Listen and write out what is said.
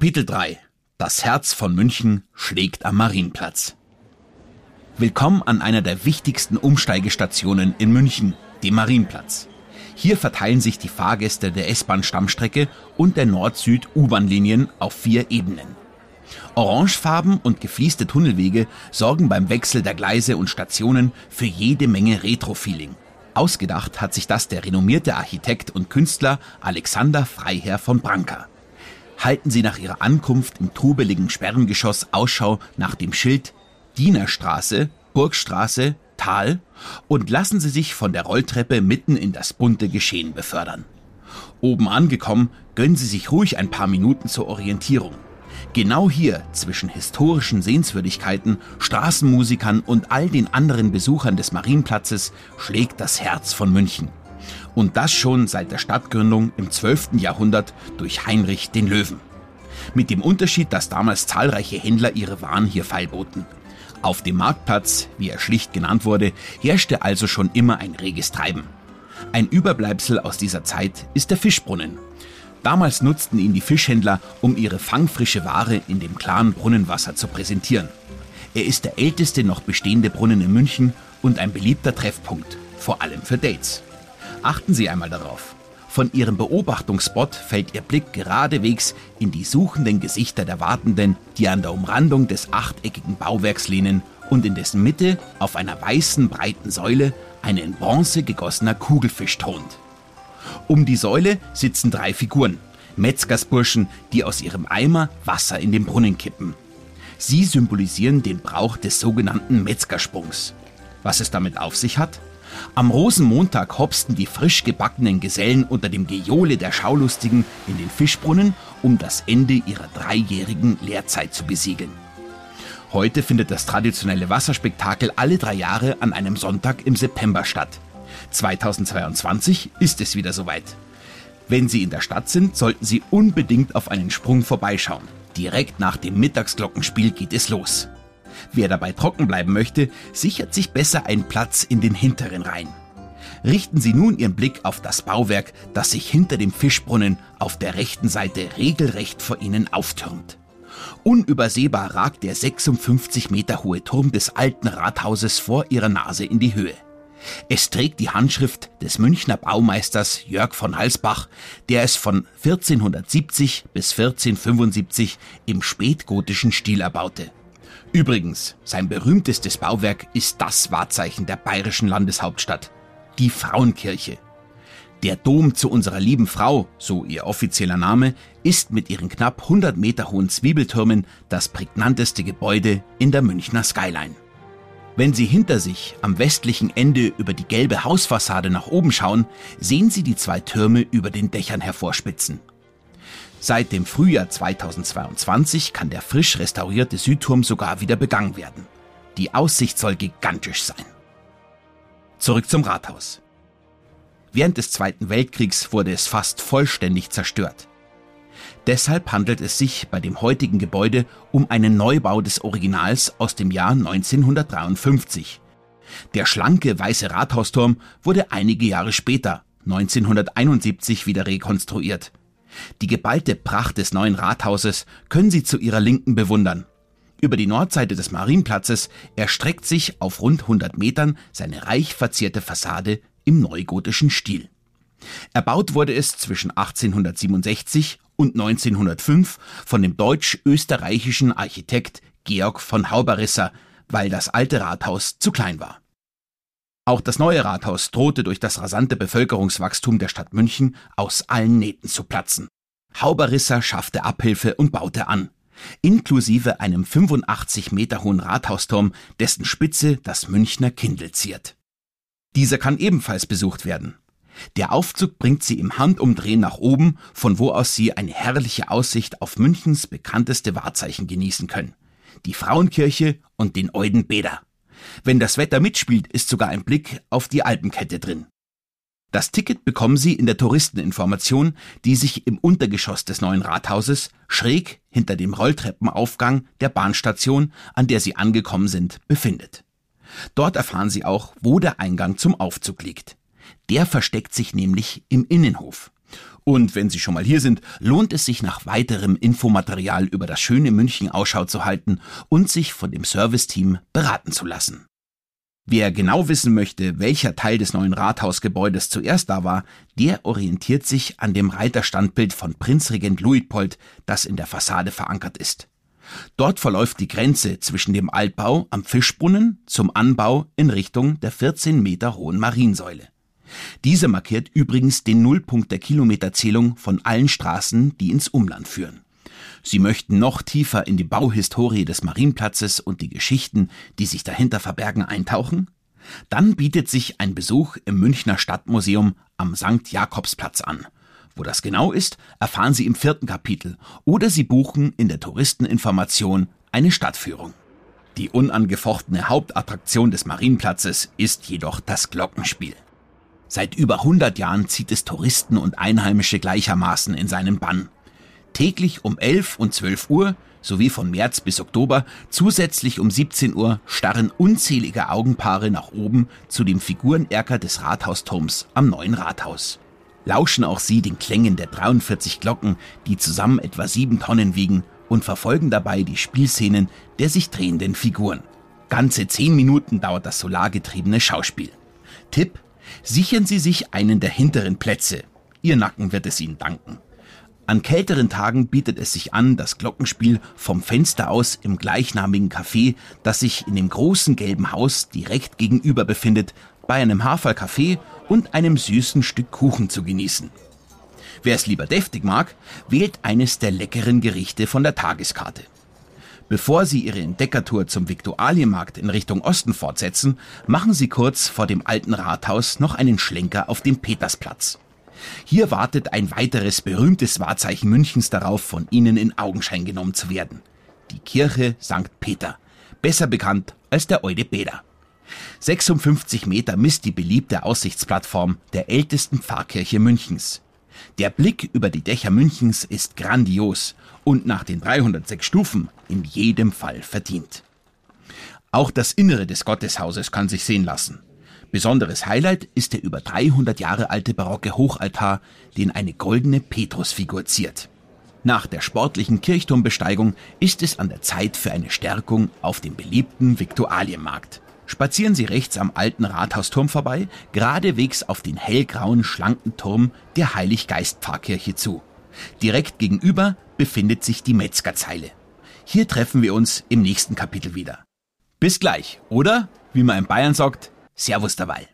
Kapitel 3 Das Herz von München schlägt am Marienplatz. Willkommen an einer der wichtigsten Umsteigestationen in München, dem Marienplatz. Hier verteilen sich die Fahrgäste der S-Bahn-Stammstrecke und der Nord-Süd-U-Bahn-Linien auf vier Ebenen. Orangefarben und gefließte Tunnelwege sorgen beim Wechsel der Gleise und Stationen für jede Menge Retro-Feeling. Ausgedacht hat sich das der renommierte Architekt und Künstler Alexander Freiherr von Branca halten sie nach ihrer Ankunft im trubeligen Sperrengeschoss Ausschau nach dem Schild Dienerstraße, Burgstraße, Tal und lassen sie sich von der Rolltreppe mitten in das bunte Geschehen befördern. Oben angekommen, gönnen sie sich ruhig ein paar Minuten zur Orientierung. Genau hier, zwischen historischen Sehenswürdigkeiten, Straßenmusikern und all den anderen Besuchern des Marienplatzes, schlägt das Herz von München. Und das schon seit der Stadtgründung im 12. Jahrhundert durch Heinrich den Löwen. Mit dem Unterschied, dass damals zahlreiche Händler ihre Waren hier feilboten. Auf dem Marktplatz, wie er schlicht genannt wurde, herrschte also schon immer ein reges Treiben. Ein Überbleibsel aus dieser Zeit ist der Fischbrunnen. Damals nutzten ihn die Fischhändler, um ihre fangfrische Ware in dem klaren Brunnenwasser zu präsentieren. Er ist der älteste noch bestehende Brunnen in München und ein beliebter Treffpunkt, vor allem für Dates. Achten Sie einmal darauf. Von Ihrem Beobachtungsspot fällt Ihr Blick geradewegs in die suchenden Gesichter der Wartenden, die an der Umrandung des achteckigen Bauwerks lehnen und in dessen Mitte auf einer weißen breiten Säule ein in Bronze gegossener Kugelfisch thront. Um die Säule sitzen drei Figuren, Metzgersburschen, die aus ihrem Eimer Wasser in den Brunnen kippen. Sie symbolisieren den Brauch des sogenannten Metzgersprungs. Was es damit auf sich hat? Am Rosenmontag hopsten die frisch gebackenen Gesellen unter dem Gejohle der Schaulustigen in den Fischbrunnen, um das Ende ihrer dreijährigen Lehrzeit zu besiegeln. Heute findet das traditionelle Wasserspektakel alle drei Jahre an einem Sonntag im September statt. 2022 ist es wieder soweit. Wenn Sie in der Stadt sind, sollten Sie unbedingt auf einen Sprung vorbeischauen. Direkt nach dem Mittagsglockenspiel geht es los. Wer dabei trocken bleiben möchte, sichert sich besser einen Platz in den hinteren Reihen. Richten Sie nun Ihren Blick auf das Bauwerk, das sich hinter dem Fischbrunnen auf der rechten Seite regelrecht vor Ihnen auftürmt. Unübersehbar ragt der 56 Meter hohe Turm des alten Rathauses vor Ihrer Nase in die Höhe. Es trägt die Handschrift des Münchner Baumeisters Jörg von Halsbach, der es von 1470 bis 1475 im spätgotischen Stil erbaute. Übrigens, sein berühmtestes Bauwerk ist das Wahrzeichen der bayerischen Landeshauptstadt, die Frauenkirche. Der Dom zu unserer lieben Frau, so ihr offizieller Name, ist mit ihren knapp 100 Meter hohen Zwiebeltürmen das prägnanteste Gebäude in der Münchner Skyline. Wenn Sie hinter sich am westlichen Ende über die gelbe Hausfassade nach oben schauen, sehen Sie die zwei Türme über den Dächern hervorspitzen. Seit dem Frühjahr 2022 kann der frisch restaurierte Südturm sogar wieder begangen werden. Die Aussicht soll gigantisch sein. Zurück zum Rathaus. Während des Zweiten Weltkriegs wurde es fast vollständig zerstört. Deshalb handelt es sich bei dem heutigen Gebäude um einen Neubau des Originals aus dem Jahr 1953. Der schlanke weiße Rathausturm wurde einige Jahre später, 1971, wieder rekonstruiert. Die geballte Pracht des neuen Rathauses können Sie zu Ihrer Linken bewundern. Über die Nordseite des Marienplatzes erstreckt sich auf rund 100 Metern seine reich verzierte Fassade im neugotischen Stil. Erbaut wurde es zwischen 1867 und 1905 von dem deutsch-österreichischen Architekt Georg von Hauberisser, weil das alte Rathaus zu klein war. Auch das neue Rathaus drohte durch das rasante Bevölkerungswachstum der Stadt München aus allen Nähten zu platzen. Hauberisser schaffte Abhilfe und baute an, inklusive einem 85 Meter hohen Rathausturm, dessen Spitze das Münchner Kindl ziert. Dieser kann ebenfalls besucht werden. Der Aufzug bringt sie im Handumdrehen nach oben, von wo aus sie eine herrliche Aussicht auf Münchens bekannteste Wahrzeichen genießen können. Die Frauenkirche und den Eudenbäder. Wenn das Wetter mitspielt, ist sogar ein Blick auf die Alpenkette drin. Das Ticket bekommen Sie in der Touristeninformation, die sich im Untergeschoss des neuen Rathauses, schräg hinter dem Rolltreppenaufgang der Bahnstation, an der Sie angekommen sind, befindet. Dort erfahren Sie auch, wo der Eingang zum Aufzug liegt. Der versteckt sich nämlich im Innenhof. Und wenn Sie schon mal hier sind, lohnt es sich nach weiterem Infomaterial über das schöne München Ausschau zu halten und sich von dem Serviceteam beraten zu lassen. Wer genau wissen möchte, welcher Teil des neuen Rathausgebäudes zuerst da war, der orientiert sich an dem Reiterstandbild von Prinzregent Luitpold, das in der Fassade verankert ist. Dort verläuft die Grenze zwischen dem Altbau am Fischbrunnen zum Anbau in Richtung der 14 Meter hohen Mariensäule. Diese markiert übrigens den Nullpunkt der Kilometerzählung von allen Straßen, die ins Umland führen. Sie möchten noch tiefer in die Bauhistorie des Marienplatzes und die Geschichten, die sich dahinter verbergen, eintauchen? Dann bietet sich ein Besuch im Münchner Stadtmuseum am St. Jakobsplatz an. Wo das genau ist, erfahren Sie im vierten Kapitel oder Sie buchen in der Touristeninformation eine Stadtführung. Die unangefochtene Hauptattraktion des Marienplatzes ist jedoch das Glockenspiel. Seit über 100 Jahren zieht es Touristen und Einheimische gleichermaßen in seinen Bann. Täglich um 11 und 12 Uhr sowie von März bis Oktober zusätzlich um 17 Uhr starren unzählige Augenpaare nach oben zu dem Figurenerker des Rathausturms am neuen Rathaus. Lauschen auch sie den Klängen der 43 Glocken, die zusammen etwa sieben Tonnen wiegen und verfolgen dabei die Spielszenen der sich drehenden Figuren. Ganze zehn Minuten dauert das solargetriebene Schauspiel. Tipp, Sichern Sie sich einen der hinteren Plätze. Ihr Nacken wird es Ihnen danken. An kälteren Tagen bietet es sich an, das Glockenspiel vom Fenster aus im gleichnamigen Café, das sich in dem großen gelben Haus direkt gegenüber befindet, bei einem Haferkaffee und einem süßen Stück Kuchen zu genießen. Wer es lieber deftig mag, wählt eines der leckeren Gerichte von der Tageskarte. Bevor Sie Ihre Entdeckertour zum Viktualienmarkt in Richtung Osten fortsetzen, machen Sie kurz vor dem alten Rathaus noch einen Schlenker auf dem Petersplatz. Hier wartet ein weiteres berühmtes Wahrzeichen Münchens darauf, von Ihnen in Augenschein genommen zu werden. Die Kirche St. Peter, besser bekannt als der Eude Bäder. 56 Meter misst die beliebte Aussichtsplattform der ältesten Pfarrkirche Münchens. Der Blick über die Dächer Münchens ist grandios und nach den 306 Stufen in jedem Fall verdient. Auch das Innere des Gotteshauses kann sich sehen lassen. Besonderes Highlight ist der über 300 Jahre alte barocke Hochaltar, den eine goldene Petrusfigur ziert. Nach der sportlichen Kirchturmbesteigung ist es an der Zeit für eine Stärkung auf dem beliebten Viktualienmarkt. Spazieren Sie rechts am alten Rathausturm vorbei, geradewegs auf den hellgrauen, schlanken Turm der Heiliggeist-Pfarrkirche zu. Direkt gegenüber befindet sich die Metzgerzeile. Hier treffen wir uns im nächsten Kapitel wieder. Bis gleich, oder? Wie man in Bayern sagt, Servus dabei.